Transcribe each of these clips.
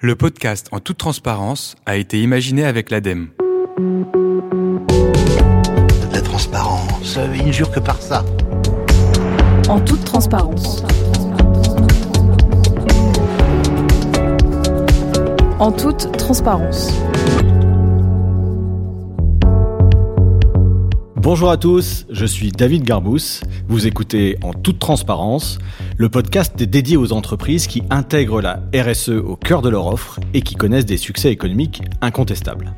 Le podcast En toute transparence a été imaginé avec l'ADEME. La transparence, il ne jure que par ça. En toute transparence. En toute transparence. Bonjour à tous, je suis David Garbous. Vous écoutez En toute transparence, le podcast dédié aux entreprises qui intègrent la RSE au cœur de leur offre et qui connaissent des succès économiques incontestables.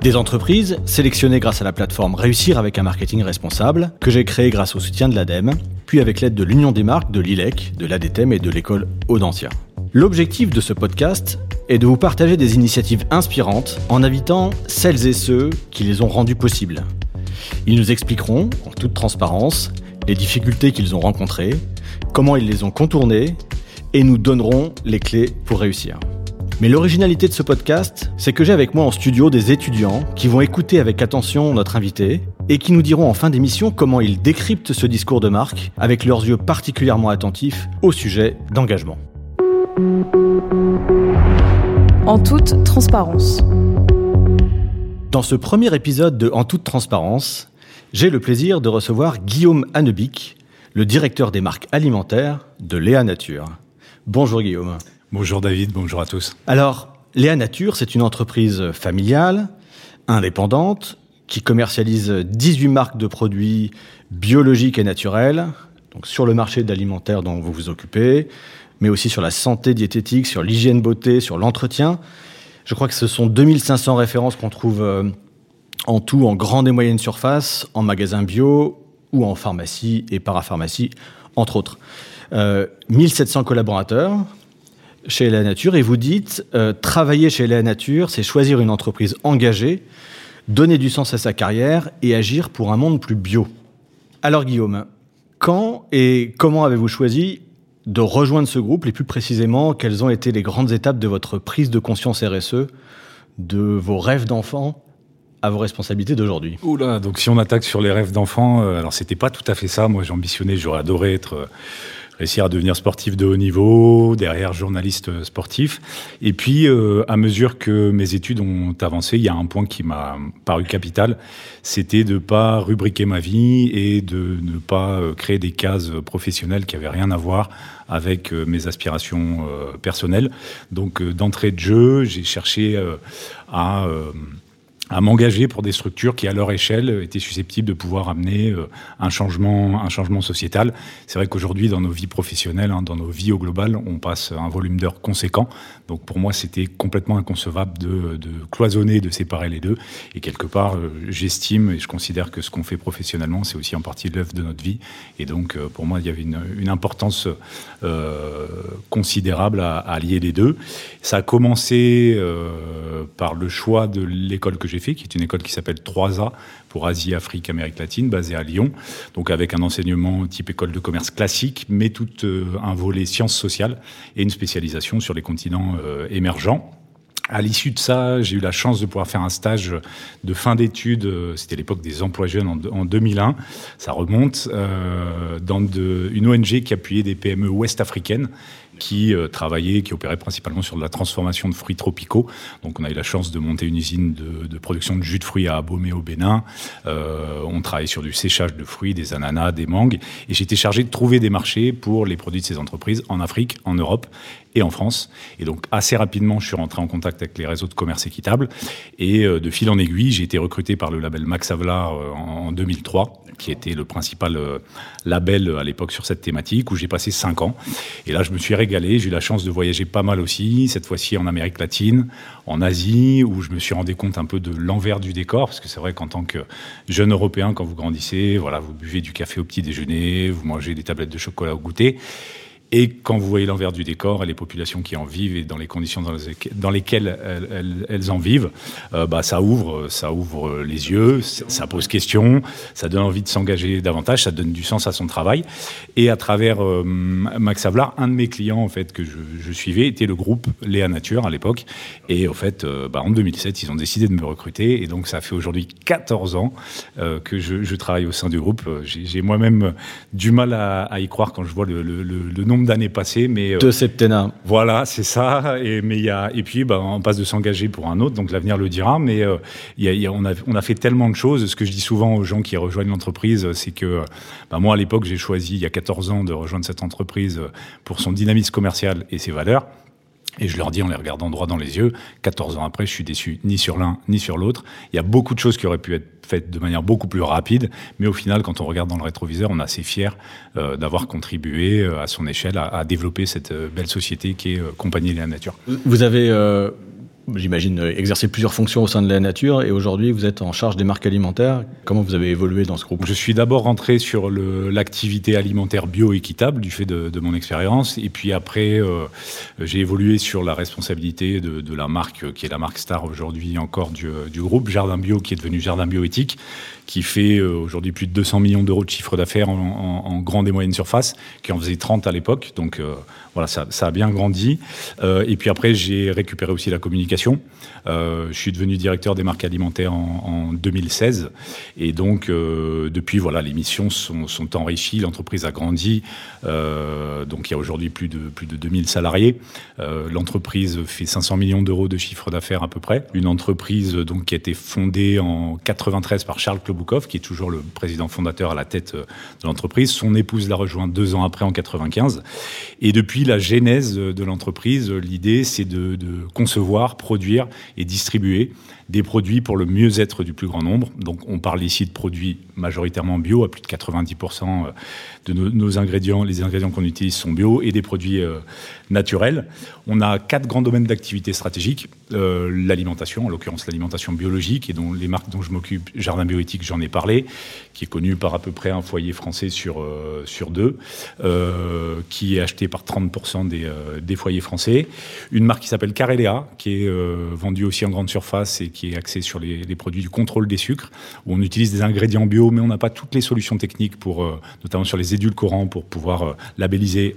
Des entreprises sélectionnées grâce à la plateforme Réussir avec un marketing responsable, que j'ai créée grâce au soutien de l'ADEME, puis avec l'aide de l'Union des marques, de l'ILEC, de l'ADTEM et de l'école Audencia. L'objectif de ce podcast est de vous partager des initiatives inspirantes en invitant celles et ceux qui les ont rendues possibles. Ils nous expliqueront, en toute transparence, les difficultés qu'ils ont rencontrées, comment ils les ont contournées, et nous donneront les clés pour réussir. Mais l'originalité de ce podcast, c'est que j'ai avec moi en studio des étudiants qui vont écouter avec attention notre invité et qui nous diront en fin d'émission comment ils décryptent ce discours de marque avec leurs yeux particulièrement attentifs au sujet d'engagement. En toute transparence. Dans ce premier épisode de En toute transparence, j'ai le plaisir de recevoir Guillaume Hannebic, le directeur des marques alimentaires de Léa Nature. Bonjour Guillaume. Bonjour David, bonjour à tous. Alors, Léa Nature, c'est une entreprise familiale, indépendante, qui commercialise 18 marques de produits biologiques et naturels, donc sur le marché de l'alimentaire dont vous vous occupez, mais aussi sur la santé diététique, sur l'hygiène beauté, sur l'entretien. Je crois que ce sont 2500 références qu'on trouve euh, en tout en grande et moyenne surface, en magasin bio ou en pharmacie et parapharmacie, entre autres. Euh, 1700 collaborateurs chez La Nature et vous dites euh, travailler chez La Nature, c'est choisir une entreprise engagée, donner du sens à sa carrière et agir pour un monde plus bio. Alors Guillaume, quand et comment avez-vous choisi de rejoindre ce groupe et plus précisément quelles ont été les grandes étapes de votre prise de conscience RSE, de vos rêves d'enfant à vos responsabilités d'aujourd'hui? Oula, donc si on attaque sur les rêves d'enfant, euh, alors c'était pas tout à fait ça. Moi, j'ambitionnais, j'aurais adoré être euh, réussir à devenir sportif de haut niveau, derrière journaliste sportif. Et puis, euh, à mesure que mes études ont avancé, il y a un point qui m'a paru capital, c'était de pas rubriquer ma vie et de ne pas euh, créer des cases professionnelles qui avaient rien à voir avec euh, mes aspirations personnelles. Donc, d'entrée de jeu, j'ai cherché à à m'engager pour des structures qui, à leur échelle, étaient susceptibles de pouvoir amener euh, un changement, un changement sociétal. C'est vrai qu'aujourd'hui, dans nos vies professionnelles, hein, dans nos vies au global, on passe un volume d'heures conséquent. Donc, pour moi, c'était complètement inconcevable de, de, cloisonner, de séparer les deux. Et quelque part, euh, j'estime et je considère que ce qu'on fait professionnellement, c'est aussi en partie l'œuvre de notre vie. Et donc, euh, pour moi, il y avait une, une importance euh, considérable à, à, lier les deux. Ça a commencé euh, par le choix de l'école que j'ai qui est une école qui s'appelle 3A pour Asie, Afrique, Amérique latine, basée à Lyon, donc avec un enseignement type école de commerce classique, mais tout euh, un volet sciences sociales et une spécialisation sur les continents euh, émergents. À l'issue de ça, j'ai eu la chance de pouvoir faire un stage de fin d'études. C'était l'époque des emplois jeunes en, en 2001. Ça remonte euh, dans une ONG qui appuyait des PME ouest-africaines qui euh, travaillait, qui opérait principalement sur de la transformation de fruits tropicaux. Donc on a eu la chance de monter une usine de, de production de jus de fruits à Abomey au Bénin. Euh, on travaillait sur du séchage de fruits, des ananas, des mangues. Et j'étais chargé de trouver des marchés pour les produits de ces entreprises en Afrique, en Europe en France. Et donc assez rapidement, je suis rentré en contact avec les réseaux de commerce équitable. Et euh, de fil en aiguille, j'ai été recruté par le label Max Havelaar euh, en 2003, qui était le principal euh, label à l'époque sur cette thématique, où j'ai passé cinq ans. Et là, je me suis régalé. J'ai eu la chance de voyager pas mal aussi, cette fois-ci en Amérique latine, en Asie, où je me suis rendu compte un peu de l'envers du décor, parce que c'est vrai qu'en tant que jeune Européen, quand vous grandissez, voilà, vous buvez du café au petit déjeuner, vous mangez des tablettes de chocolat au goûter. Et quand vous voyez l'envers du décor et les populations qui en vivent et dans les conditions dans, les, dans lesquelles elles, en vivent, euh, bah, ça ouvre, ça ouvre les yeux, ça pose question, ça donne envie de s'engager davantage, ça donne du sens à son travail. Et à travers euh, Max Havelaar, un de mes clients en fait que je, suivais était le groupe Léa Nature à l'époque. Et en fait, euh, bah, en 2007, ils ont décidé de me recruter. Et donc, ça fait aujourd'hui 14 ans que je, travaille au sein du groupe. J'ai moi-même du mal à, y croire quand je vois le, le, le nombre nombre d'années passées, mais de septennat. Voilà, c'est ça. Et mais il y a et puis bah, on passe de s'engager pour un autre, donc l'avenir le dira. Mais y a, on a on a fait tellement de choses. Ce que je dis souvent aux gens qui rejoignent l'entreprise, c'est que bah, moi à l'époque j'ai choisi il y a 14 ans de rejoindre cette entreprise pour son dynamisme commercial et ses valeurs. Et je leur dis en les regardant droit dans les yeux, 14 ans après, je suis déçu ni sur l'un ni sur l'autre. Il y a beaucoup de choses qui auraient pu être faites de manière beaucoup plus rapide, mais au final, quand on regarde dans le rétroviseur, on est assez fier euh, d'avoir contribué euh, à son échelle à, développer cette euh, belle société qui est Compagnie de la Nature. Vous avez j'imagine, exercer plusieurs fonctions au sein de la nature et aujourd'hui vous êtes en charge des marques alimentaires. Comment vous avez évolué dans ce groupe? Je suis d'abord rentré sur l'activité alimentaire bio-équitable du fait de, de mon expérience et puis après euh, j'ai évolué sur la responsabilité de, de, la marque qui est la marque star aujourd'hui encore du, du, groupe Jardin Bio qui est devenu Jardin Bioéthique qui fait euh, aujourd'hui plus de 200 millions d'euros de chiffre d'affaires en, en, en, grande et moyenne surface, qui en faisait 30 à l'époque. Donc euh, voilà, ça, a bien grandi. Euh, et puis après, j'ai récupéré aussi la communication. Euh, je suis devenu directeur des marques alimentaires en, en 2016. Et donc, euh, depuis, voilà, les missions sont, sont enrichies, l'entreprise a grandi. Donc, il y a aujourd'hui plus de, plus de 2000 salariés. l'entreprise fait 500 millions d'euros de chiffre d'affaires à peu près. Une entreprise donc, qui a été fondée en 93 par Charles Claude qui est toujours le président fondateur à la tête de l'entreprise. Son épouse l'a rejoint deux ans après, en 95. Et depuis la genèse de l'entreprise, l'idée, c'est de, concevoir, produire et distribuer des produits pour le mieux-être du plus grand nombre. Donc on parle ici de produits majoritairement bio, à plus de 90% euh, de nos, ingrédients, les ingrédients qu'on utilise sont bio et des produits euh, naturels. On a quatre grands domaines d'activité stratégique. Euh, l'alimentation, en l'occurrence l'alimentation biologique, et dont les marques dont je m'occupe, Jardin Bioéthique, j'en ai parlé, qui est connu par à peu près un foyer français sur, euh, sur deux, euh, qui est acheté par 30% des, des, foyers français. Une marque qui s'appelle Carelea, qui est vendue aussi en grande surface et qui est axée sur les, les, produits du contrôle des sucres, où on utilise des ingrédients bio, mais on n'a pas toutes les solutions techniques, pour, notamment sur les édulcorants, pour pouvoir labelliser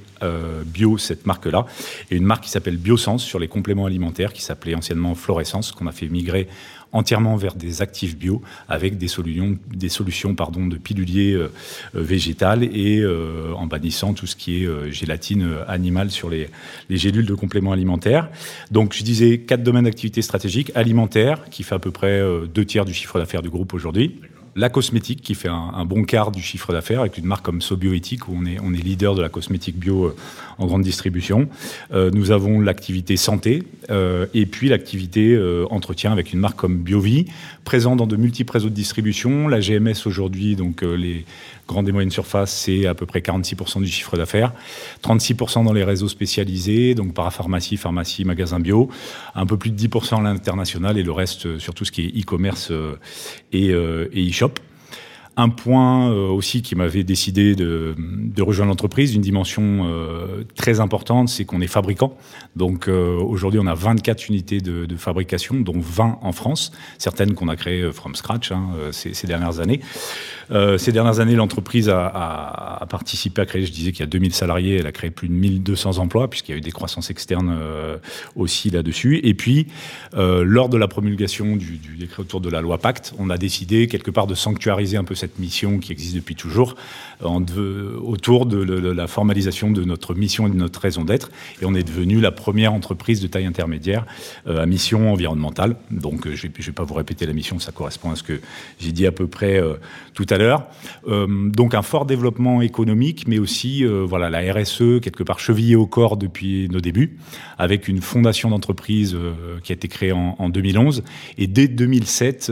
bio cette marque-là. Et une marque qui s'appelle Biosens sur les compléments alimentaires, qui s'appelait anciennement Florescence, qu'on a fait migrer entièrement vers des actifs bio avec des solutions, des solutions pardon, de piluliers euh, euh végétales et euh, en bannissant tout ce qui est euh, gélatine animale sur les, les, gélules de compléments alimentaires. Donc je disais quatre domaines d'activité stratégique alimentaire qui fait à peu près deux tiers du chiffre d'affaires du groupe aujourd'hui la cosmétique qui fait un, bon quart du chiffre d'affaires avec une marque comme Sobioéthique où on est, leader de la cosmétique bio euh, en grande distribution. Euh, nous avons l'activité santé euh, et puis l'activité entretien avec une marque comme Biovie, présent dans de multiples réseaux de distribution. La GMS aujourd'hui, donc les grandes et moyennes surfaces, c'est à peu près 46% du chiffre d'affaires, 36% dans les réseaux spécialisés, donc parapharmacie, pharmacie, magasin bio, un peu plus de 10% à l'international et le reste sur tout ce qui est e-commerce et, et e-shop. Un point euh, aussi qui m'avait décidé de, rejoindre l'entreprise, une dimension euh, très importante, c'est qu'on est fabricant. Donc euh, aujourd'hui, on a 24 unités de, fabrication, dont 20 en France, certaines qu'on a créées from scratch hein, ces, dernières années. Ces dernières années, l'entreprise a, participé à créer, je disais qu'il y a 2000 salariés, elle a créé plus de 1200 emplois, puisqu'il y a eu des croissances externes aussi là-dessus. Et puis, lors de la promulgation du décret autour de la loi Pacte, on a décidé quelque part de sanctuariser un peu cette mission qui existe depuis toujours autour de, la formalisation de notre mission et de notre raison d'être. Et on est devenu la première entreprise de taille intermédiaire euh, à mission environnementale. Donc euh, je ne vais pas vous répéter la mission, ça correspond à ce que j'ai dit à peu près euh, tout à l'heure. Donc un fort développement économique, mais aussi voilà la RSE quelque part chevillée au corps depuis nos débuts, avec une fondation d'entreprise qui a été créée en, en, 2011 et dès 2007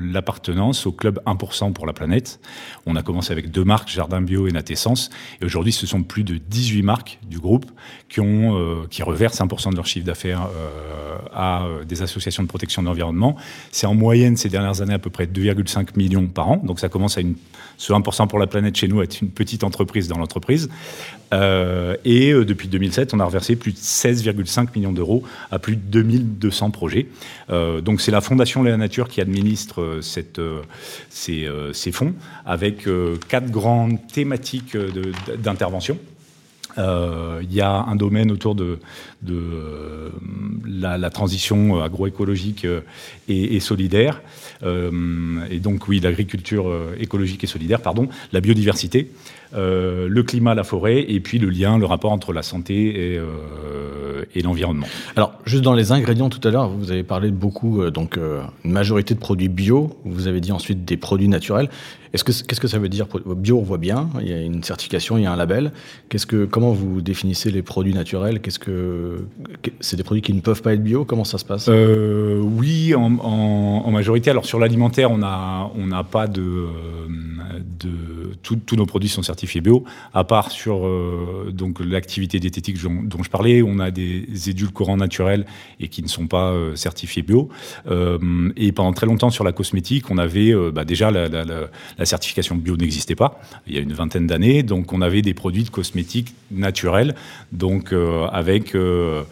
l'appartenance au club club 1% pour la planète. On a commencé avec deux marques, Jardin Bio et Natessence. Et aujourd'hui, ce sont plus de 18 marques du groupe qui, ont, euh, qui reversent 1% de leur chiffre d'affaires euh, à euh, des associations de protection de l'environnement. C'est en moyenne ces dernières années à peu près 2,5 millions par an. Donc ça commence à une, ce 1% pour la planète chez nous être une petite entreprise dans l'entreprise. Euh, et euh, depuis 2007, on a reversé plus de 16,5 millions d'euros à plus de 2200 projets. Euh, donc c'est la Fondation La Nature qui administre ces, fonds avec quatre grandes thématiques d'intervention. Il y a un domaine autour de, de la, transition agroécologique et, et solidaire. et donc oui, l'agriculture écologique et solidaire, pardon, la biodiversité. Euh, le climat, la forêt, et puis le lien, le rapport entre la santé et, euh, et l'environnement. Alors, juste dans les ingrédients tout à l'heure, vous avez parlé de beaucoup, euh, donc une majorité de produits bio. Vous avez dit ensuite des produits naturels. Est-ce que qu'est-ce que ça veut dire? Bio On voit bien, il y a une certification, il y a un label. Qu'est-ce que comment vous définissez les produits naturels? Qu'est-ce que c'est des produits qui ne peuvent pas être bio? Comment ça se passe? Oui, en, en, en, majorité. Alors sur l'alimentaire, on a on n'a pas de de tous nos produits sont certifiés bio, à part sur euh, l'activité diététique dont, je parlais, on a des édulcorants naturels et qui ne sont pas euh, certifiés bio. Euh, et pendant très longtemps sur la cosmétique, on avait bah, déjà la, certification bio n'existait pas. Il y a une vingtaine d'années, donc on avait des produits de cosmétiques naturels. Donc avec le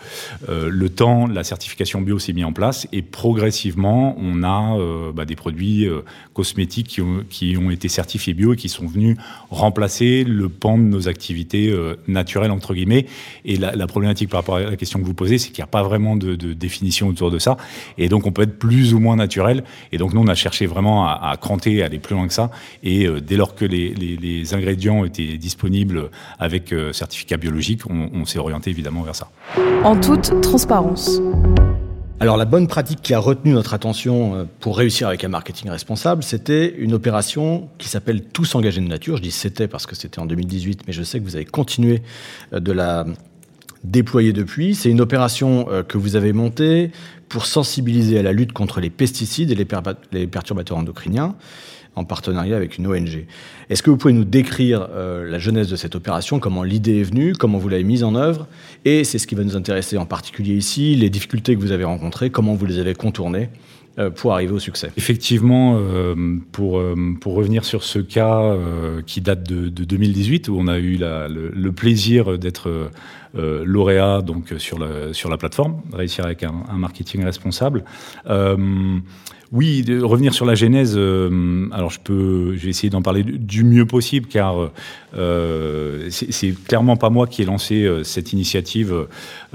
temps, la certification bio s'est mise en place et progressivement, on a bah, des produits cosmétiques qui ont été certifiés bio et qui sont venus remplacer le pan de nos activités euh, naturelles, entre guillemets. Et la, problématique par rapport à la question que vous posez, c'est qu'il n'y a pas vraiment de, définition autour de ça. Et donc, on peut être plus ou moins naturel. Et donc, nous, on a cherché vraiment à, cranter, à aller plus loin que ça. Et euh, dès lors que les, ingrédients étaient disponibles avec euh, certificat biologique, on s'est orienté évidemment vers ça. En toute transparence. Alors la bonne pratique qui a retenu notre attention euh, pour réussir avec un marketing responsable, c'était une opération qui s'appelle Tous engagés de nature. Je dis c'était parce que c'était en 2018, mais je sais que vous avez continué euh, de la déployer depuis. C'est une opération euh, que vous avez montée pour sensibiliser à la lutte contre les pesticides et les, perturbateurs endocriniens en partenariat avec une ONG. Est-ce que vous pouvez nous décrire euh, la jeunesse de cette opération, comment l'idée est venue, comment vous l'avez mise en œuvre, et c'est ce qui va nous intéresser en particulier ici, les difficultés que vous avez rencontrées, comment vous les avez contournées euh, pour arriver au succès? Effectivement, euh, pour, pour revenir sur ce cas qui date de, de, 2018, où on a eu le, plaisir d'être lauréat donc sur la, plateforme, réussir avec un, marketing responsable. Oui, de revenir sur la genèse. Euh, alors, je peux, je vais essayer d'en parler du mieux possible, car euh, c'est clairement pas moi qui ai lancé euh, cette initiative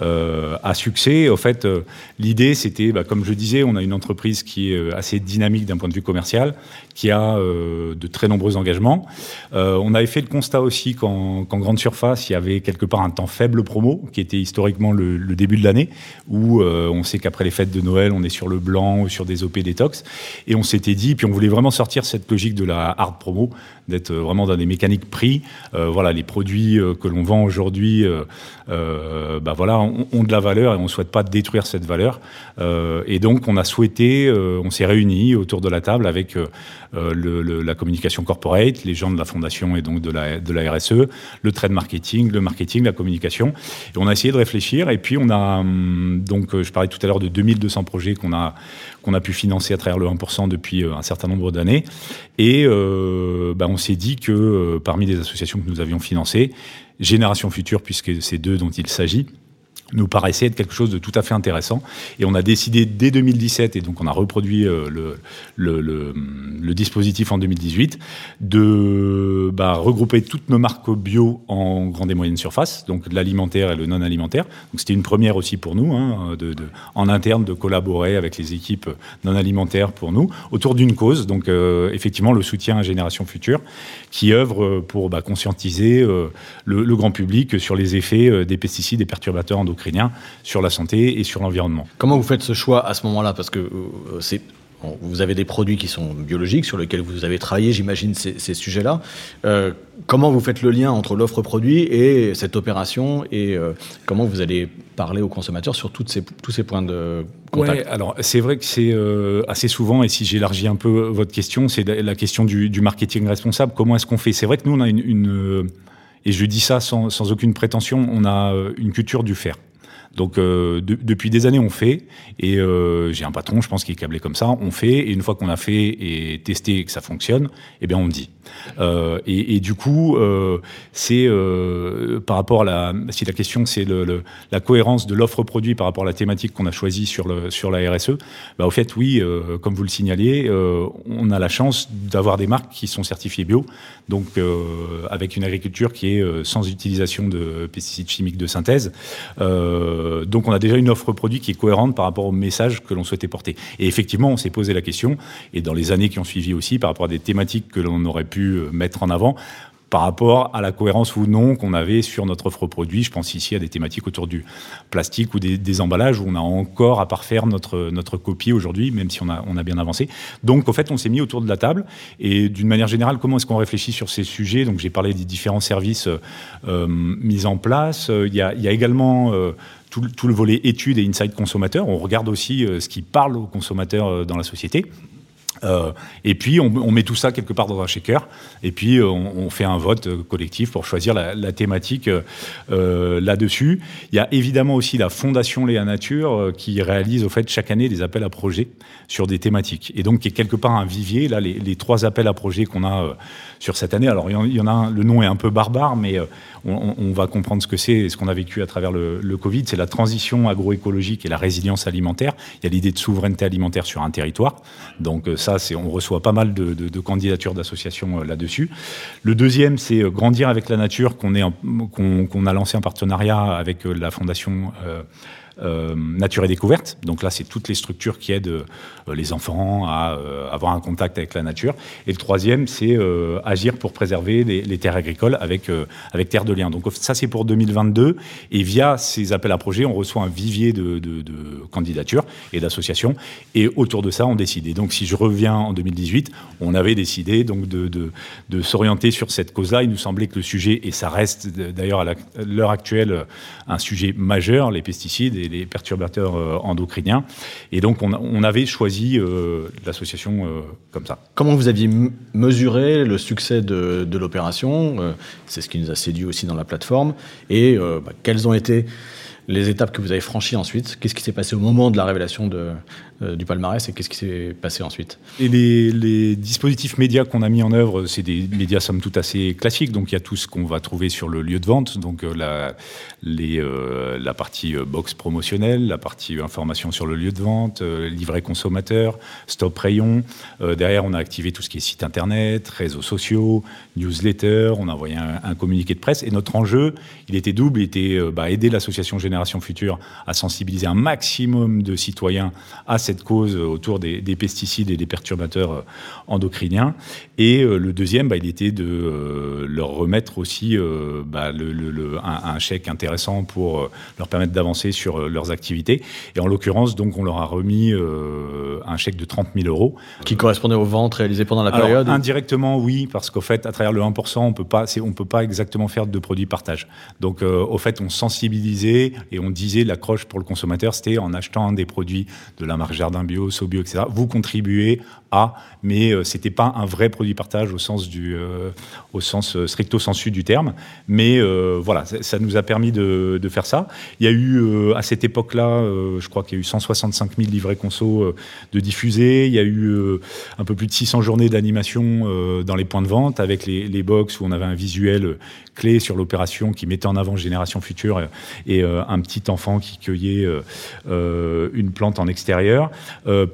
euh, à succès. Au fait, euh, l'idée, c'était, bah, comme je disais, on a une entreprise qui est assez dynamique d'un point de vue commercial, qui a de très nombreux engagements. on avait fait le constat aussi qu'en qu grande surface, il y avait quelque part un temps faible promo, qui était historiquement le, début de l'année, où on sait qu'après les fêtes de Noël, on est sur le blanc, sur des OP détox. Et on s'était dit, puis on voulait vraiment sortir cette logique de la hard promo, d'être vraiment dans des mécaniques prix. Euh, voilà, les produits euh, que l'on vend aujourd'hui, euh, euh, bah voilà, ont, de la valeur et on ne souhaite pas détruire cette valeur. Euh, et donc, on a souhaité, euh, on s'est réunis autour de la table avec le, la communication corporate, les gens de la fondation et donc de la, RSE, le trade marketing, le marketing, la communication. Et on a essayé de réfléchir et puis on a, hum, donc, je parlais tout à l'heure de 2200 projets qu'on a, qu'on a pu financer à travers le 1% depuis un certain nombre d'années. Et euh, bah, on s'est dit que euh, parmi les associations que nous avions financées, Génération Future, puisque c'est d'eux dont il s'agit, nous paraissait être quelque chose de tout à fait intéressant. Et on a décidé dès 2017, et donc on a reproduit euh, le, dispositif en 2018, de bah, regrouper toutes nos marques bio en grande et moyenne surface, donc l'alimentaire et le non alimentaire. Donc c'était une première aussi pour nous, hein, en interne, de collaborer avec les équipes non alimentaires pour nous, autour d'une cause, donc euh, effectivement le soutien à Génération Future, qui œuvre pour bah, conscientiser euh, le, le, grand public sur les effets euh, des pesticides et perturbateurs endocriniens sur la santé et sur l'environnement. Comment vous faites ce choix à ce moment-là? Parce que euh, c'est Vous avez des produits qui sont biologiques sur lesquels vous avez travaillé, j'imagine, ces, sujets-là. Euh, comment vous faites le lien entre l'offre produit et cette opération et euh, comment vous allez parler aux consommateurs sur tous ces points de contact? Alors, c'est vrai que c'est euh, assez souvent, et si j'élargis un peu votre question, c'est la question du, marketing responsable. Comment est-ce qu'on fait? C'est vrai que nous, on a une, et je dis ça sans aucune prétention, on a une culture du faire. Donc euh, de, depuis des années on fait. Et euh, j'ai un patron je pense qui est câblé comme ça. On fait. Et une fois qu'on a fait et testé que ça fonctionne eh bien on me dit. Euh, et, et, du coup euh, c'est euh, par rapport à la si la question c'est le, le, la cohérence de l'offre produit par rapport à la thématique qu'on a choisie sur le sur la RSE bah, au fait oui euh, comme vous le signaliez on a la chance d'avoir des marques qui sont certifiées bio. Donc avec une agriculture qui est sans utilisation de pesticides chimiques de synthèse euh, donc on a déjà une offre produit qui est cohérente par rapport au message que l'on souhaitait porter. Et effectivement, on s'est posé la question, et dans les années qui ont suivi aussi, par rapport à des thématiques que l'on aurait pu euh, mettre en avant, par rapport à la cohérence ou non qu'on avait sur notre offre produit. Je pense ici à des thématiques autour du plastique ou des, emballages où on a encore à parfaire notre, notre copie aujourd'hui, même si on a, on a bien avancé. Donc, en fait, on s'est mis autour de la table et d'une manière générale, comment est-ce qu'on réfléchit sur ces sujets? Donc, j'ai parlé des différents services euh, mis en place. Il y a, il y a également euh, tout, le volet études et insight consommateur. On regarde aussi euh, ce qui parle aux consommateurs dans la société. Euh, et puis on, met tout ça quelque part dans un shaker, et puis on, on fait un vote collectif pour choisir la, thématique euh, là-dessus. Il y a évidemment aussi la Fondation Léa Nature euh, qui réalise au fait chaque année des appels à projets sur des thématiques, et donc qui est quelque part un vivier. Là, les, trois appels à projets qu'on a sur cette année, alors il y en a un, le nom est un peu barbare, mais on, on va comprendre ce que c'est et ce qu'on a vécu à travers le, le Covid. C'est la transition agroécologique et la résilience alimentaire. Il y a l'idée de souveraineté alimentaire sur un territoire, donc ça ça, on reçoit pas mal de, candidatures d'associations euh, là-dessus. Le deuxième, c'est euh, Grandir avec la nature qu'on qu qu'on a lancé en partenariat avec euh, la fondation. Euh, Nature et Découverte. Donc là, c'est toutes les structures qui aident euh, les enfants à euh, avoir un contact avec la nature. Et le troisième, c'est agir pour préserver les, terres agricoles avec, avec Terre de Liens. Donc ça, c'est pour 2022. Et via ces appels à projets, on reçoit un vivier de candidatures et d'associations. Et autour de ça, on décide. Et donc, si je reviens en 2018, on avait décidé donc de, de, de s'orienter sur cette cause-là. Il nous semblait que le sujet, et ça reste d'ailleurs à l'heure actuelle un sujet majeur, les pesticides et les perturbateurs euh, endocriniens. Et donc, on, avait choisi euh, l'association euh, comme ça. Comment vous aviez mesuré le succès de, de l'opération? C'est ce qui nous a séduit aussi dans la plateforme. Et bah, quels ont été les étapes que vous avez franchies ensuite. Qu'est-ce qui s'est passé au moment de la révélation euh, du palmarès et qu'est-ce qui s'est passé ensuite? Et les, dispositifs médias qu'on a mis en œuvre, c'est des médias somme toute assez classiques. Donc il y a tout ce qu'on va trouver sur le lieu de vente, donc euh, euh, la partie box promotionnelle, la partie information sur le lieu de vente, livret consommateur, stop rayon. derrière, on a activé tout ce qui est site internet, réseaux sociaux, newsletter. On a envoyé un, un communiqué de presse. Et notre enjeu, il était double, il était bah, aider l'association générale Génération Future à sensibiliser un maximum de citoyens à cette cause autour des, des pesticides et des perturbateurs euh, endocriniens. Et euh, le deuxième, bah, il était de euh, leur remettre aussi bah, le, le, le, un, un, chèque intéressant pour leur permettre d'avancer sur leurs activités. Et en l'occurrence, donc, on leur a remis un chèque de 30 000 euros. Qui correspondait aux ventes réalisées pendant la Alors, période Indirectement, oui, parce qu'au fait, à travers le 1%, on on peut pas exactement faire de produits partage. Donc, au fait, on sensibilisait et on disait l'accroche pour le consommateur, c'était en achetant des produits de la marque Jardin Bio, Sobio, etc. Vous contribuez à, mais euh, c'était pas un vrai produit partage au sens du, euh, au sens euh, stricto sensu du terme. Mais euh, voilà, ça nous a permis de, faire ça. Il y a eu à cette époque-là, je crois qu'il y a eu 165 000 livrets conso de diffusés. Il y a eu un peu plus de 600 journées d'animation dans les points de vente avec les, les box où on avait un visuel clé sur l'opération qui mettait en avant Génération Future et un petit enfant qui cueillait une plante en extérieur.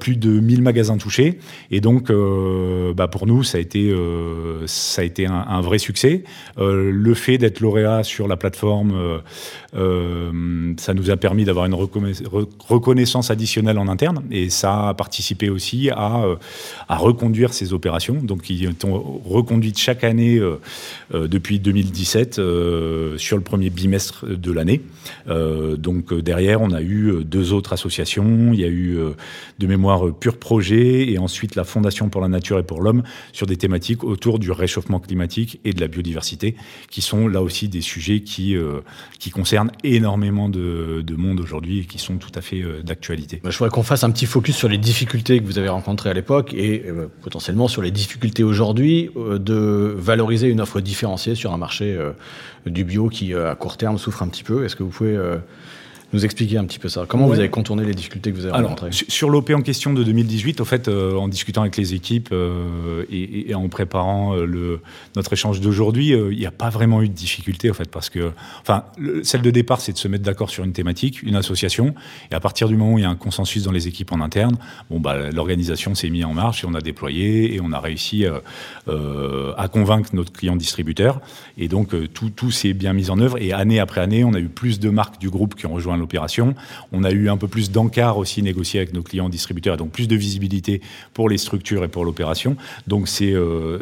plus de 1000 magasins touchés. Et donc, euh, bah pour nous, ça a été, euh, ça a été un, un vrai succès. Euh, le fait d'être lauréat sur la plateforme, euh, euh ça nous a permis d'avoir une reconnaissance additionnelle en interne, et ça a participé aussi à, euh, reconduire ces opérations. Donc, ils ont reconduites chaque année euh, depuis 2017 sur le premier bimestre de l'année. Donc, derrière, on a eu deux autres associations. Il y a eu de mémoire Pur Projet et ensuite la Fondation pour la nature et pour l'homme sur des thématiques autour du réchauffement climatique et de la biodiversité, qui sont là aussi des sujets qui, euh, qui concernent énormément de, de monde aujourd'hui et qui sont tout à fait euh, d'actualité. Bah, je voudrais qu'on fasse un petit focus sur les difficultés que vous avez rencontrées à l'époque et euh, potentiellement sur les difficultés aujourd'hui euh, de valoriser une offre différenciée sur un marché euh, du bio qui, à court terme, souffre un petit peu. Est-ce que vous pouvez euh, nous expliquer un petit peu ça. Comment ouais. vous avez contourné les difficultés que vous avez Alors, rencontrées Sur l'OP en question de 2018, au fait, euh, en discutant avec les équipes euh, et, et, en préparant euh, le, notre échange d'aujourd'hui, il n'y a pas vraiment eu de difficulté, au fait, parce que, enfin, le, celle de départ, c'est de se mettre d'accord sur une thématique, une association, et à partir du moment où il y a un consensus dans les équipes en interne, bon, bah, l'organisation s'est mise en marche et on a déployé et on a réussi à convaincre notre client distributeur, et donc tout, tout s'est bien mis en œuvre. Et année après année, on a eu plus de marques du groupe qui ont rejoint On a eu un peu plus d'encart aussi négocié avec nos clients distributeurs, et donc plus de visibilité pour les structures et pour l'opération. Donc c'est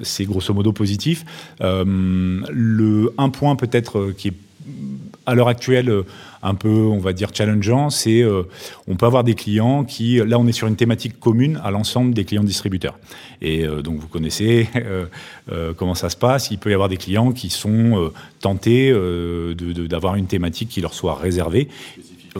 c'est grosso modo positif. le un point peut-être qui est à l'heure actuelle euh, un peu, on va dire, challengeant, c'est euh, on peut avoir des clients qui, là on est sur une thématique commune à l'ensemble des clients distributeurs. Et euh, donc vous connaissez comment ça se passe, il peut y avoir des clients qui sont tentés d'avoir une thématique qui leur soit réservée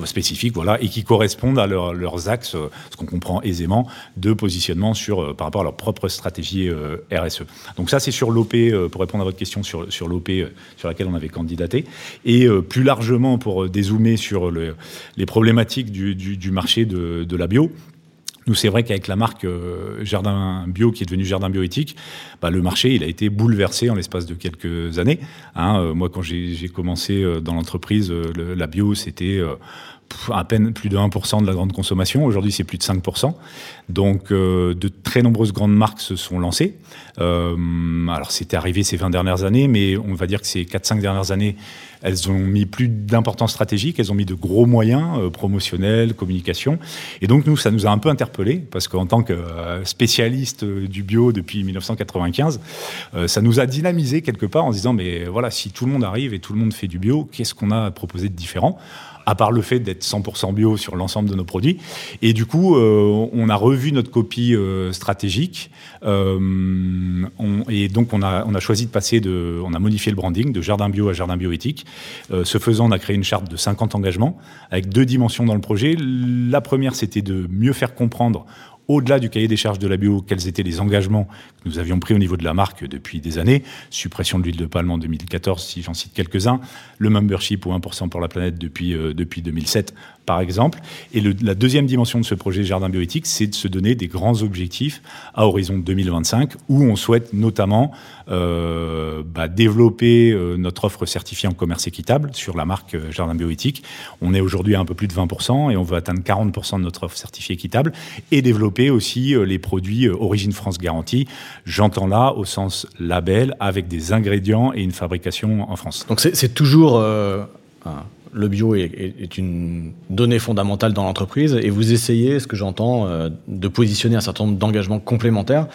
spécifiques, voilà, et qui correspondent à leurs axes, euh, ce qu'on comprend aisément, de positionnement sur, euh, par rapport à leur propre stratégie euh, RSE. Donc ça, c'est sur l'OP, pour répondre à votre question sur, sur l'OP sur laquelle on avait candidaté. Et plus largement, pour dézoomer sur le, les problématiques du, du, du marché de, de la bio, nous, c'est vrai qu'avec la marque Jardin Bio, qui est devenue Jardin Bioéthique, bah, le marché, il a été bouleversé en l'espace de quelques années. Hein. moi, quand j'ai commencé dans l'entreprise, la bio, c'était à peine plus de 1% de la grande consommation. Aujourd'hui, c'est plus de 5%. Donc, euh, de très nombreuses grandes marques se sont lancées. Euh, alors, c'était arrivé ces 20 dernières années, mais on va dire que ces 4-5 dernières années, elles ont mis plus d'importance stratégique, elles ont mis de gros moyens euh, promotionnels, communication. Et donc, nous, ça nous a un peu interpellés, parce qu'en tant que spécialiste du bio depuis 1995, ça nous a dynamisé quelque part en se disant, mais voilà, si tout le monde arrive et tout le monde fait du bio, qu'est-ce qu'on a à proposer de différent? À part le fait d'être 100% bio sur l'ensemble de nos produits. Et du coup, euh, on a revu notre copie euh, stratégique. Euh, et donc, on a, on a choisi de passer de. On a modifié le branding de jardin bio à jardin bioéthique. ce faisant, on a créé une charte de 50 engagements avec deux dimensions dans le projet. La première, c'était de mieux faire comprendre au-delà du cahier des charges de la bio, quels étaient les engagements que nous avions pris au niveau de la marque depuis des années. Suppression de l'huile de palme en 2014, si j'en cite quelques-uns. Le membership ou 1% pour la planète depuis, euh, depuis 2007, par exemple. Et la deuxième dimension de ce projet Jardin Bioéthique, c'est de se donner des grands objectifs à horizon 2025, où on souhaite notamment euh, bah, développer euh, notre offre certifiée en commerce équitable sur la marque euh, Jardin Bioéthique. On est aujourd'hui à un peu plus de 20% et on veut atteindre 40% de notre offre certifiée équitable et développer aussi les produits Origine France Garantie. J'entends là au sens label avec des ingrédients et une fabrication en France. Donc c'est toujours le bio est, une donnée fondamentale dans l'entreprise et vous essayez, ce que j'entends, euh, de positionner un certain nombre d'engagements complémentaires.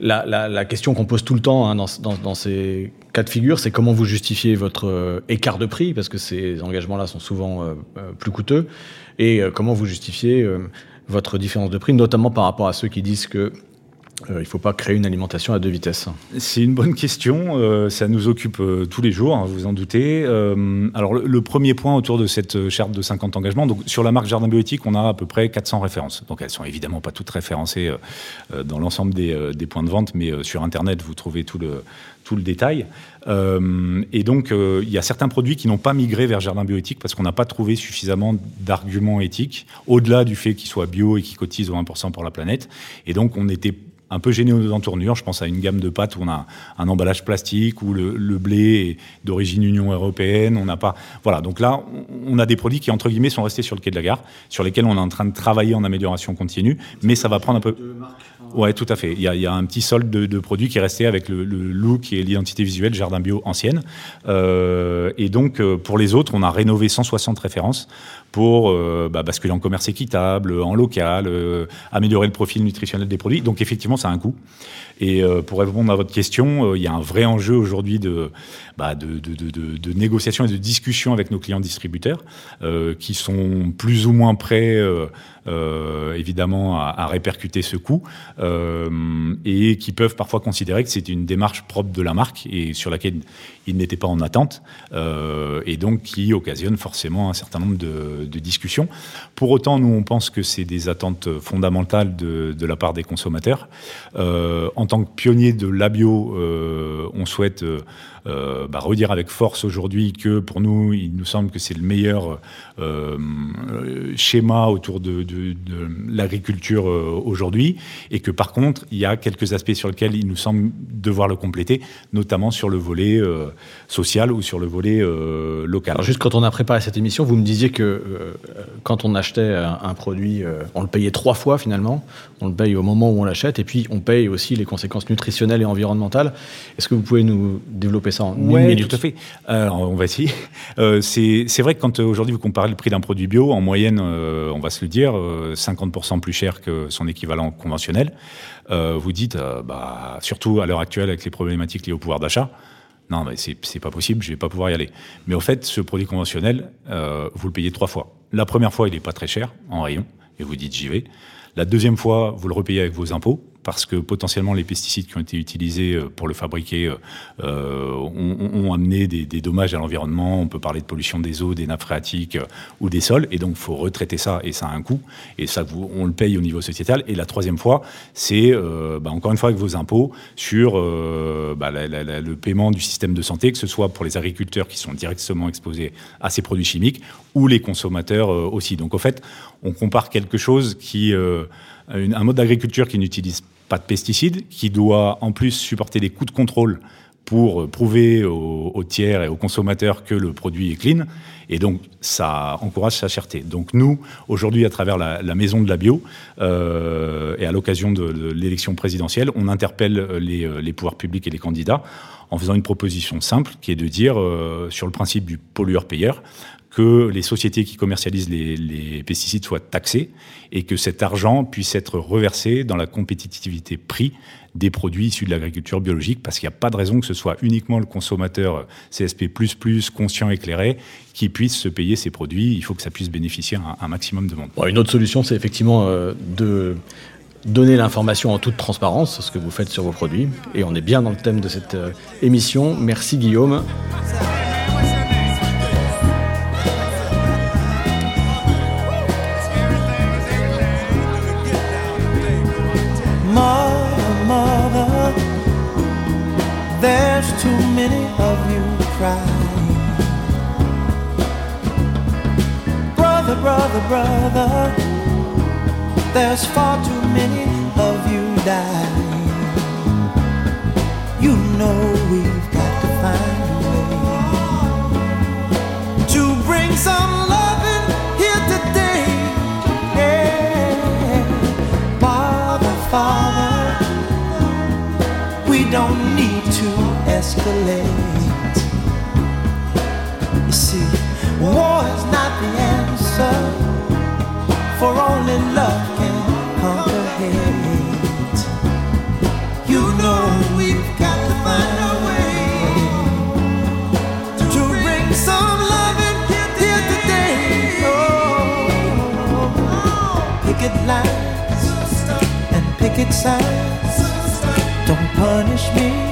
La, question qu'on pose tout le temps hein, dans, ces cas de figure, c'est comment vous justifiez votre euh, écart de prix, parce que ces engagements-là sont souvent euh, plus coûteux, et comment vous justifiez votre différence de prix, notamment par rapport à ceux qui disent que il ne faut pas créer une alimentation à deux vitesses C'est une bonne question. Euh, ça nous occupe euh, tous les jours, hein, vous en doutez. alors, le, premier point autour de cette charte de 50 engagements, donc sur la marque Jardin Bioéthique, on a à peu près 400 références. Donc, elles sont évidemment pas toutes référencées dans l'ensemble des, des, points de vente, mais sur Internet, vous trouvez tout le, tout le détail. et donc, il y a certains produits qui n'ont pas migré vers Jardin Bioéthique parce qu'on n'a pas trouvé suffisamment d'arguments éthiques, au-delà du fait qu'ils soient bio et qu'ils cotisent au 1% pour la planète. Et donc, on était un peu gêné aux entournures. Je pense à une gamme de pâtes où on a un emballage plastique, où le, blé est d'origine Union européenne. On n'a pas. Voilà. Donc là, on a des produits qui, entre guillemets, sont restés sur le quai de la gare, sur lesquels on est en train de travailler en amélioration continue. Mais ça va prendre un peu. Ouais, tout à fait. Il y a, un petit solde de, produits qui est resté avec le, look et l'identité visuelle Jardin Bio ancienne. Euh, et donc, euh, pour les autres, on a rénové 160 références pour euh, bah, basculer en commerce équitable, en local, améliorer le profil nutritionnel des produits. Donc, effectivement, ça a un coût. Et pour répondre à votre question, il y a un vrai enjeu aujourd'hui de, bah, de, négociation et de discussion avec nos clients distributeurs, qui sont plus ou moins prêts évidemment à, répercuter ce coût euh, et qui peuvent parfois considérer que c'est une démarche propre de la marque et sur laquelle ils n'étaient pas en attente euh, et donc qui occasionne forcément un certain nombre de, discussions. Pour autant, nous on pense que c'est des attentes fondamentales de, de, la part des consommateurs. Euh, en tant que pionnier de l'abio, euh, on souhaite euh, bah, redire avec force aujourd'hui que pour nous, il nous semble que c'est le meilleur schéma autour de, l'agriculture aujourd'hui et que par contre, il y a quelques aspects sur lesquels il nous semble devoir le compléter, notamment sur le volet euh, social ou sur le volet euh, local. Alors juste quand on a préparé cette émission, vous me disiez que euh, quand on achetait un, un produit, on le payait trois fois finalement. On le paye au moment où on l'achète et puis on paye aussi les conséquences nutritionnelles et environnementales. Est-ce que vous pouvez nous développer ça en ouais, une minute tout à fait. Alors, on va essayer. c'est vrai que quand aujourd'hui vous comparez le prix d'un produit bio, en moyenne, on va se le dire, 50% plus cher que son équivalent conventionnel. Euh, vous dites, euh, bah, surtout à l'heure actuelle avec les problématiques liées au pouvoir d'achat, non, mais c'est pas possible, je vais pas pouvoir y aller. Mais au fait, ce produit conventionnel, euh, vous le payez trois fois. La première fois, il n'est pas très cher en rayon, et vous dites j'y vais. La deuxième fois, vous le repayez avec vos impôts, parce que potentiellement les pesticides qui ont été utilisés euh, pour le fabriquer euh, euh, ont, amené des, dommages à l'environnement. On peut parler de pollution des eaux, des nappes phréatiques ou des sols, et donc il faut retraiter ça, et ça a un coût, et ça on le paye au niveau sociétal. Et la troisième fois, c'est bah, encore une fois avec vos impôts sur bah, le paiement du système de santé, que ce soit pour les agriculteurs qui sont directement exposés à ces produits chimiques ou les consommateurs aussi. Donc au fait, on compare quelque chose qui un mode d'agriculture qui n'utilise pas de pesticides, qui doit en plus supporter des coûts de contrôle pour prouver aux, tiers et aux consommateurs que le produit est clean. Et donc, ça encourage sa cherté. Donc, nous, aujourd'hui, à travers la, maison de la bio euh, et à l'occasion de, l'élection présidentielle, on interpelle les, les, pouvoirs publics et les candidats en faisant une proposition simple qui est de dire, euh, sur le principe du pollueur-payeur, que les sociétés qui commercialisent les, pesticides soient taxées et que cet argent puisse être reversé dans la compétitivité prix des produits issus de l'agriculture biologique, parce qu'il n'y a pas de raison que ce soit uniquement le consommateur CSP++, conscient, éclairé, qui puisse se payer ces produits. Il faut que ça puisse bénéficier à un, maximum de monde. Une autre solution, c'est effectivement euh, de donner l'information en toute transparence, ce que vous faites sur vos produits. Et on est bien dans le thème de cette euh, émission. Merci Guillaume. Too many of you crying. Brother, brother, brother, there's far too many of you dying. You know we've escalate. You see, war is not the answer, for only love can conquer hate. You know we've got to find a way to bring some love and in here today. Oh, picket lines and picket signs. Don't punish me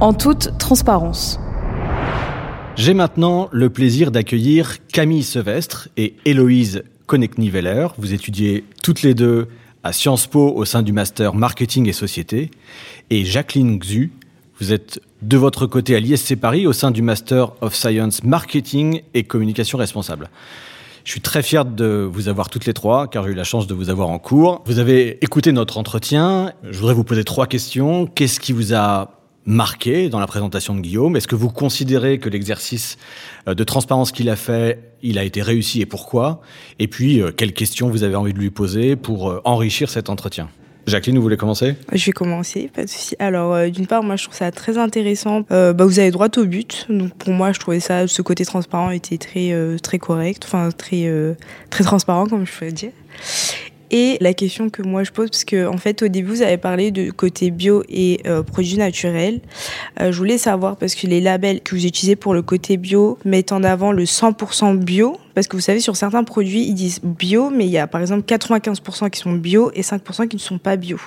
en toute transparence. J'ai maintenant le plaisir d'accueillir Camille Sevestre et Héloïse Connect-Niveller. Vous étudiez toutes les deux à Sciences Po au sein du master Marketing et Société. Et Jacqueline Xu, vous êtes de votre côté à l'ISC Paris au sein du Master of Science Marketing et Communication Responsable. Je suis très fier de vous avoir toutes les trois, car j'ai eu la chance de vous avoir en cours. Vous avez écouté notre entretien. Je voudrais vous poser trois questions. Qu'est-ce qui vous a marqué dans la présentation de Guillaume Est-ce que vous considérez que l'exercice de transparence qu'il a fait, il a été réussi et pourquoi? Et puis, quelles questions vous avez envie de lui poser pour enrichir cet entretien? Jacqueline, vous voulez commencer? Je vais commencer, pas de souci. Alors, euh, d'une part, moi, je trouve ça très intéressant. Euh, bah, vous avez droit au but. Donc, pour moi, je trouvais ça, ce côté transparent était très, euh, très correct, enfin très, très transparent, comme je pourrais dire. Et la question que moi je pose, parce que en fait au début vous avez parlé de côté bio et euh, produits naturels, euh, je voulais savoir parce que les labels que vous utilisez pour le côté bio mettent en avant le 100% bio, parce que vous savez sur certains produits ils disent bio, mais il y a par exemple 95% qui sont bio et 5% qui ne sont pas bio.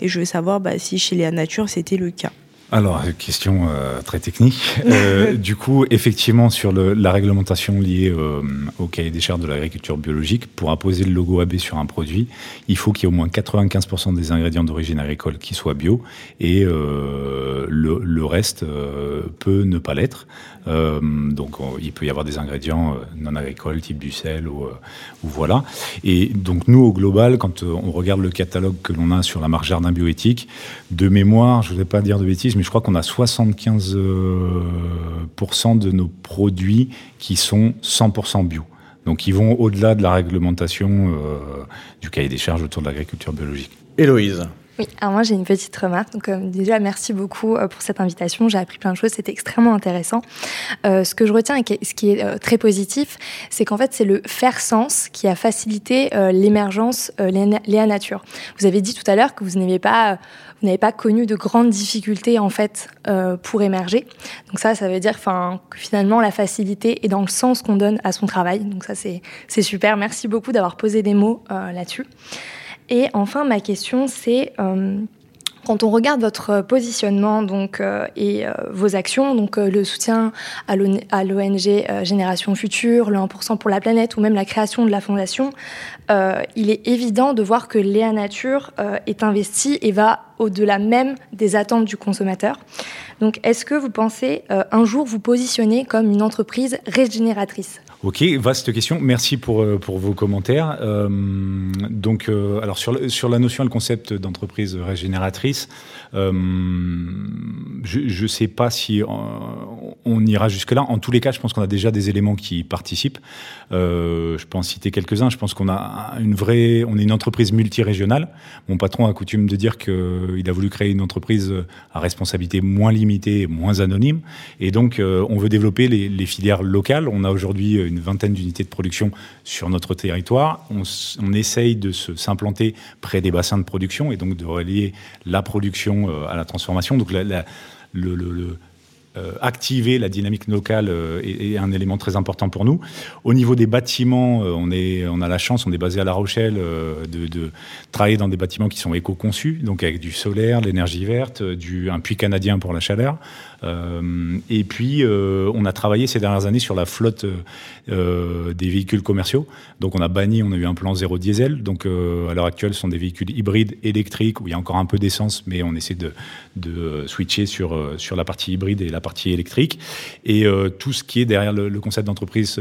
Et je veux savoir bah, si chez Léa Nature c'était le cas. Alors, question euh, très technique. Euh, du coup, effectivement, sur le, la réglementation liée euh, au cahier des charges de l'agriculture biologique, pour imposer le logo AB sur un produit, il faut qu'il y ait au moins 95% des ingrédients d'origine agricole qui soient bio, et le, le, reste peut ne pas l'être. Donc, il peut y avoir des ingrédients non agricoles, type du sel, ou, ou, voilà. Et donc, nous, au global, quand on regarde le catalogue que l'on a sur la marque Jardin Bioéthique, de mémoire, je ne voudrais pas dire de bêtises, mais je crois qu'on a 75% de nos produits qui sont 100% bio. Donc ils vont au-delà de la réglementation euh, du cahier des charges autour de l'agriculture biologique. Héloïse oui, alors moi j'ai une petite remarque. Donc euh, déjà merci beaucoup euh, pour cette invitation. J'ai appris plein de choses, c'était extrêmement intéressant. Euh, ce que je retiens et ce qui est très positif, c'est qu'en fait c'est le faire sens qui a facilité l'émergence Léa Nature. Vous avez dit tout à l'heure que vous n'avez pas vous n'avez pas connu de grandes difficultés en fait pour émerger. Donc ça, ça veut dire enfin que finalement la facilité est dans le sens qu'on donne à son travail. Donc ça c'est super. Merci beaucoup d'avoir posé des mots là-dessus. Et enfin, ma question, c'est euh, quand on regarde votre positionnement euh, et euh, vos actions, donc le soutien à l'ONG Génération Future, le 1% pour la planète ou même la création de la fondation, il est évident de voir que Léa Nature est investi et va au-delà même des attentes du consommateur. Donc, est-ce que vous pensez un jour vous positionner comme une entreprise régénératrice? Ok, vaste question. Merci pour, euh, pour vos commentaires. Euh, donc, euh, alors sur, sur la notion et le concept d'entreprise régénératrice, je ne sais pas si on, on ira jusque-là. En tous les cas, je pense qu'on a déjà des éléments qui participent. je peux en citer quelques-uns. Je pense qu'on a une vraie, on est une entreprise multirégionale. Mon patron a coutume de dire qu'il a voulu créer une entreprise à responsabilité moins limitée, moins anonyme. Et donc, on veut développer les, les filières locales. On a aujourd'hui une vingtaine d'unités de production sur notre territoire. On, essaye de s'implanter près des bassins de production et donc de relier la production euh, à la transformation. Donc le, activer la dynamique locale euh, est, un élément très important pour nous. Au niveau des bâtiments, euh, on, a la chance, on est basé à La Rochelle, de, travailler dans des bâtiments qui sont éco-conçus, donc avec du solaire, l'énergie verte, du, un puits canadien pour la chaleur. Euh, et puis, euh, on a travaillé ces dernières années sur la flotte euh, des véhicules commerciaux. Donc, on a banni, on a eu un plan zéro diesel. Donc, à l'heure actuelle, ce sont des véhicules hybrides électriques où il y a encore un peu d'essence, mais on essaie de, de switcher sur, sur la partie hybride et la partie électrique. Et tout ce qui est derrière le, le concept d'entreprise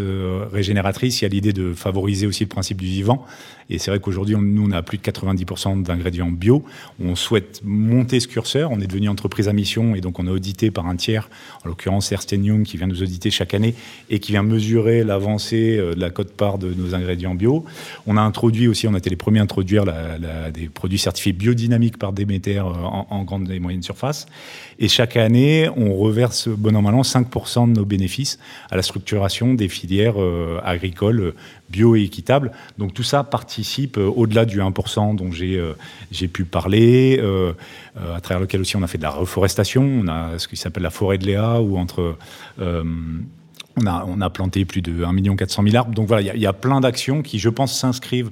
régénératrice, il y a l'idée de favoriser aussi le principe du vivant. Et c'est vrai qu'aujourd'hui, nous, on a plus de 90% d'ingrédients bio. On souhaite monter ce curseur. On est devenu entreprise à mission et donc on est audité par un tiers, en l'occurrence Ernst Young, qui vient nous auditer chaque année et qui vient mesurer l'avancée euh, de la cote-part de nos ingrédients bio. On a introduit aussi, on a été les premiers à introduire des produits certifiés biodynamiques par Déméter euh, en, en grande et moyenne surface. Et chaque année, on reverse bon an mal an 5% de nos bénéfices à la structuration des filières euh, agricoles bio et équitables. Donc tout ça participe euh, au-delà du 1% dont j'ai euh, j'ai pu parler, euh, à travers lequel aussi on a fait de la reforestation. On a ce qui s'appelle la forêt de Léa, où entre on a, on a planté plus de 1 400 000 arbres. Donc voilà, il y, y, a plein d'actions qui, je pense, s'inscrivent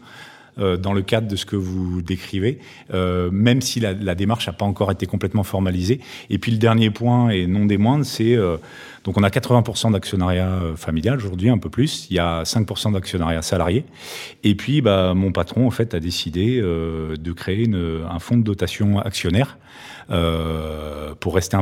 dans le cadre de ce que vous décrivez, euh, même si la, démarche n'a pas encore été complètement formalisée. Et puis le dernier point, et non des moindres, c'est euh, donc on a 80% d'actionnariat euh, familial aujourd'hui, un peu plus. Il y a 5% d'actionnariat salarié. Et puis bah, mon patron en fait a décidé euh, de créer un fonds de dotation actionnaire euh, pour rester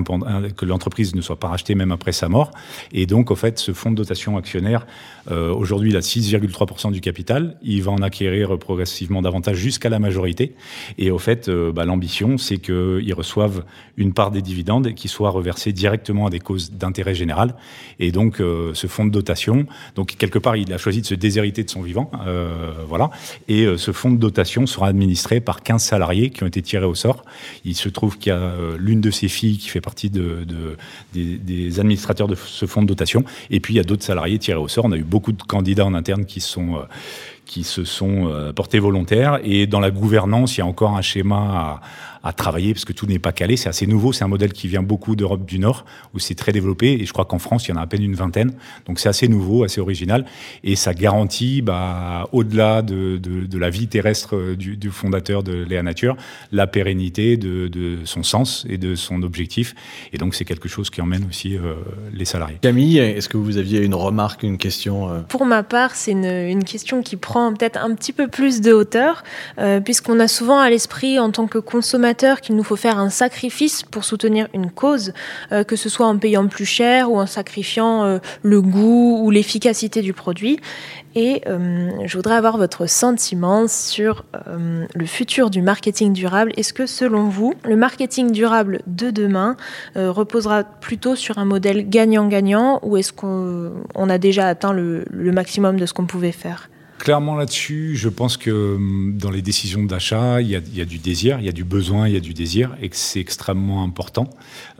que l'entreprise ne soit pas rachetée même après sa mort. Et donc, en fait, ce fonds de dotation actionnaire, euh, aujourd'hui, il a 6,3% du capital. Il va en acquérir progressivement davantage jusqu'à la majorité. Et au fait, euh, bah, l'ambition, c'est qu'ils reçoivent une part des dividendes qui soit reversée directement à des causes d'intérêt général. Et donc, euh, ce fonds de dotation, donc quelque part, il a choisi de se déshériter de son vivant, euh, voilà. Et euh, ce fonds de dotation sera administré par 15 salariés qui ont été tirés au sort. Il se trouve qu'il y a euh, l'une de ses filles qui fait partie de, de- des, des administrateurs de ce fonds de dotation, et puis il y a d'autres salariés tirés au sort. On a eu beaucoup de candidats en interne qui sont euh, qui se sont euh, portés volontaires. Et dans la gouvernance, il y a encore un schéma à, à travailler, parce que tout n'est pas calé. C'est assez nouveau. C'est un modèle qui vient beaucoup d'Europe du Nord, où c'est très développé. Et je crois qu'en France, il y en a à peine une vingtaine. Donc c'est assez nouveau, assez original. Et ça garantit, bah, au-delà de, de, de la vie terrestre euh, du, du fondateur de Léa Nature, la pérennité de, de son sens et de son objectif. Et donc c'est quelque chose qui emmène aussi euh, les salariés. Camille, est-ce que vous aviez une remarque, une question euh? Pour ma part, c'est une, une question qui prend peut-être un petit peu plus de hauteur, euh, puisqu'on a souvent à l'esprit en tant que consommateur qu'il nous faut faire un sacrifice pour soutenir une cause, euh, que ce soit en payant plus cher ou en sacrifiant euh, le goût ou l'efficacité du produit. Et euh, je voudrais avoir votre sentiment sur le futur du marketing durable. Est-ce que selon vous, le marketing durable de demain reposera plutôt sur un modèle gagnant-gagnant ou est-ce qu'on on a déjà atteint le maximum de ce qu'on pouvait faire? Clairement là-dessus, je pense que hum, dans les décisions d'achat, il y, a, du désir, il y a du besoin, il y a du désir, et que c'est extrêmement important.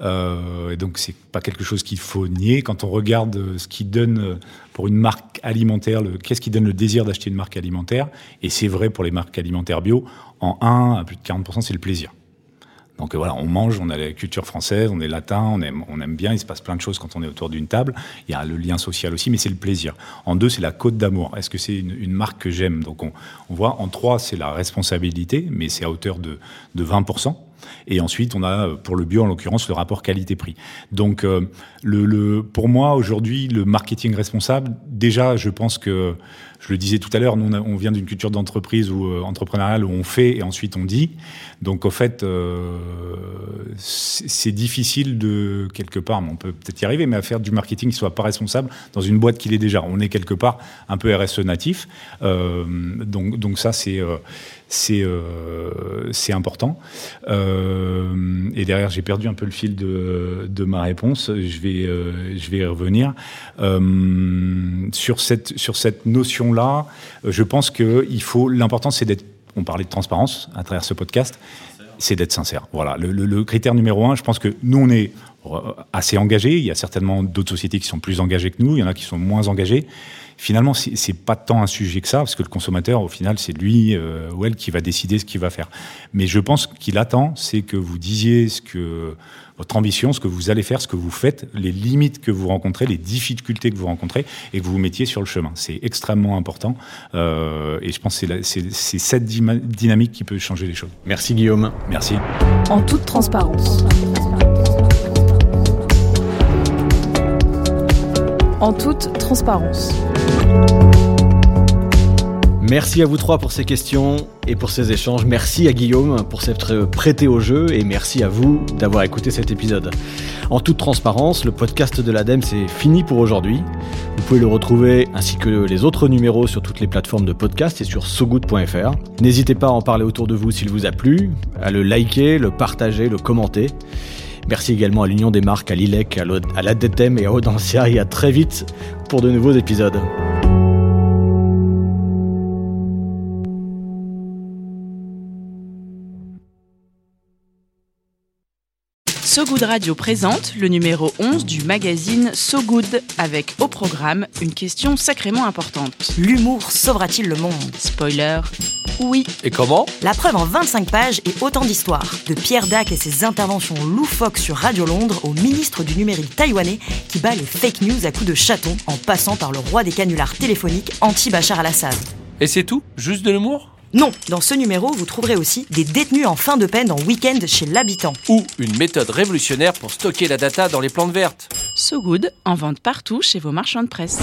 Euh, et donc c'est pas quelque chose qu'il faut nier. Quand on regarde euh, ce qui donne euh, pour une marque alimentaire, qu'est-ce qui donne le désir d'acheter une marque alimentaire, et c'est vrai pour les marques alimentaires bio, en 1 à plus de 40%, c'est le plaisir. Donc euh, voilà, on mange, on a la culture française, on est latin, on aime, bien, il se passe plein de choses quand on est autour d'une table. Il y a le lien social aussi, mais c'est le plaisir. En deux, c'est la côte d'amour. Est-ce que c'est une, marque que j'aime? Donc on, voit, en trois, c'est la responsabilité, mais c'est à hauteur de, de 20%. Et ensuite, on a, euh, pour le bio, en l'occurrence, le rapport qualité-prix. Donc, euh, pour moi, aujourd'hui, le marketing responsable, déjà, je pense que, je le disais tout à l'heure, nous, on, vient d'une culture d'entreprise ou euh, entrepreneuriale où on fait et ensuite on dit. Donc, au fait, euh, c'est difficile de, quelque part, mais on peut peut-être y arriver, mais à faire du marketing qui soit pas responsable dans une boîte qui l'est déjà. On est quelque part un peu RSE natif. Euh, donc, donc ça, c'est euh, c'est euh, important. Euh, et derrière, j'ai perdu un peu le fil de, de ma réponse. Je vais, euh, je vais y revenir. Euh, sur cette, sur cette notion-là, euh, je pense que il faut. L'important, c'est d'être. On parlait de transparence à travers ce podcast. C'est d'être sincère. Voilà. Le, le- critère numéro un, je pense que nous, on est assez engagés. Il y a certainement d'autres sociétés qui sont plus engagées que nous. Il y en a qui sont moins engagées. Finalement, c'est pas tant un sujet que ça, parce que le consommateur, au final, c'est lui euh, ou elle qui va décider ce qu'il va faire. Mais je pense qu'il attend, c'est que vous disiez ce que votre ambition, ce que vous allez faire, ce que vous faites, les limites que vous rencontrez, les difficultés que vous rencontrez, et que vous vous mettiez sur le chemin. C'est extrêmement important. Euh, et je pense que c'est cette dynamique qui peut changer les choses. Merci Guillaume. Merci. En toute transparence. En toute transparence. Merci à vous trois pour ces questions et pour ces échanges. Merci à Guillaume pour s'être prêté au jeu et merci à vous d'avoir écouté cet épisode. En toute transparence, le podcast de l'ADEME c'est fini pour aujourd'hui. Vous pouvez le retrouver ainsi que les autres numéros sur toutes les plateformes de podcast et sur sogood.fr. N'hésitez pas à en parler autour de vous s'il vous a plu, à le liker, le partager, le commenter. Merci également à l'Union des marques, à l'ILEC, à l'ADETEM et à Audencia et à très vite pour de nouveaux épisodes. So Good Radio présente le numéro 11 du magazine So Good avec au programme une question sacrément importante. L'humour sauvera-t-il le monde? Spoiler, oui. Et comment? La preuve en 25 pages et autant d'histoires. De Pierre Dac et ses interventions loufoques sur Radio Londres au ministre du numérique taïwanais qui bat les fake news à coups de chaton en passant par le roi des canulars téléphoniques anti-Bachar al-Assad. Et c'est tout? Juste de l'humour? Non, dans ce numéro, vous trouverez aussi des détenus en fin de peine en week-end chez l'habitant. Ou une méthode révolutionnaire pour stocker la data dans les plantes vertes. So Good en vente partout chez vos marchands de presse.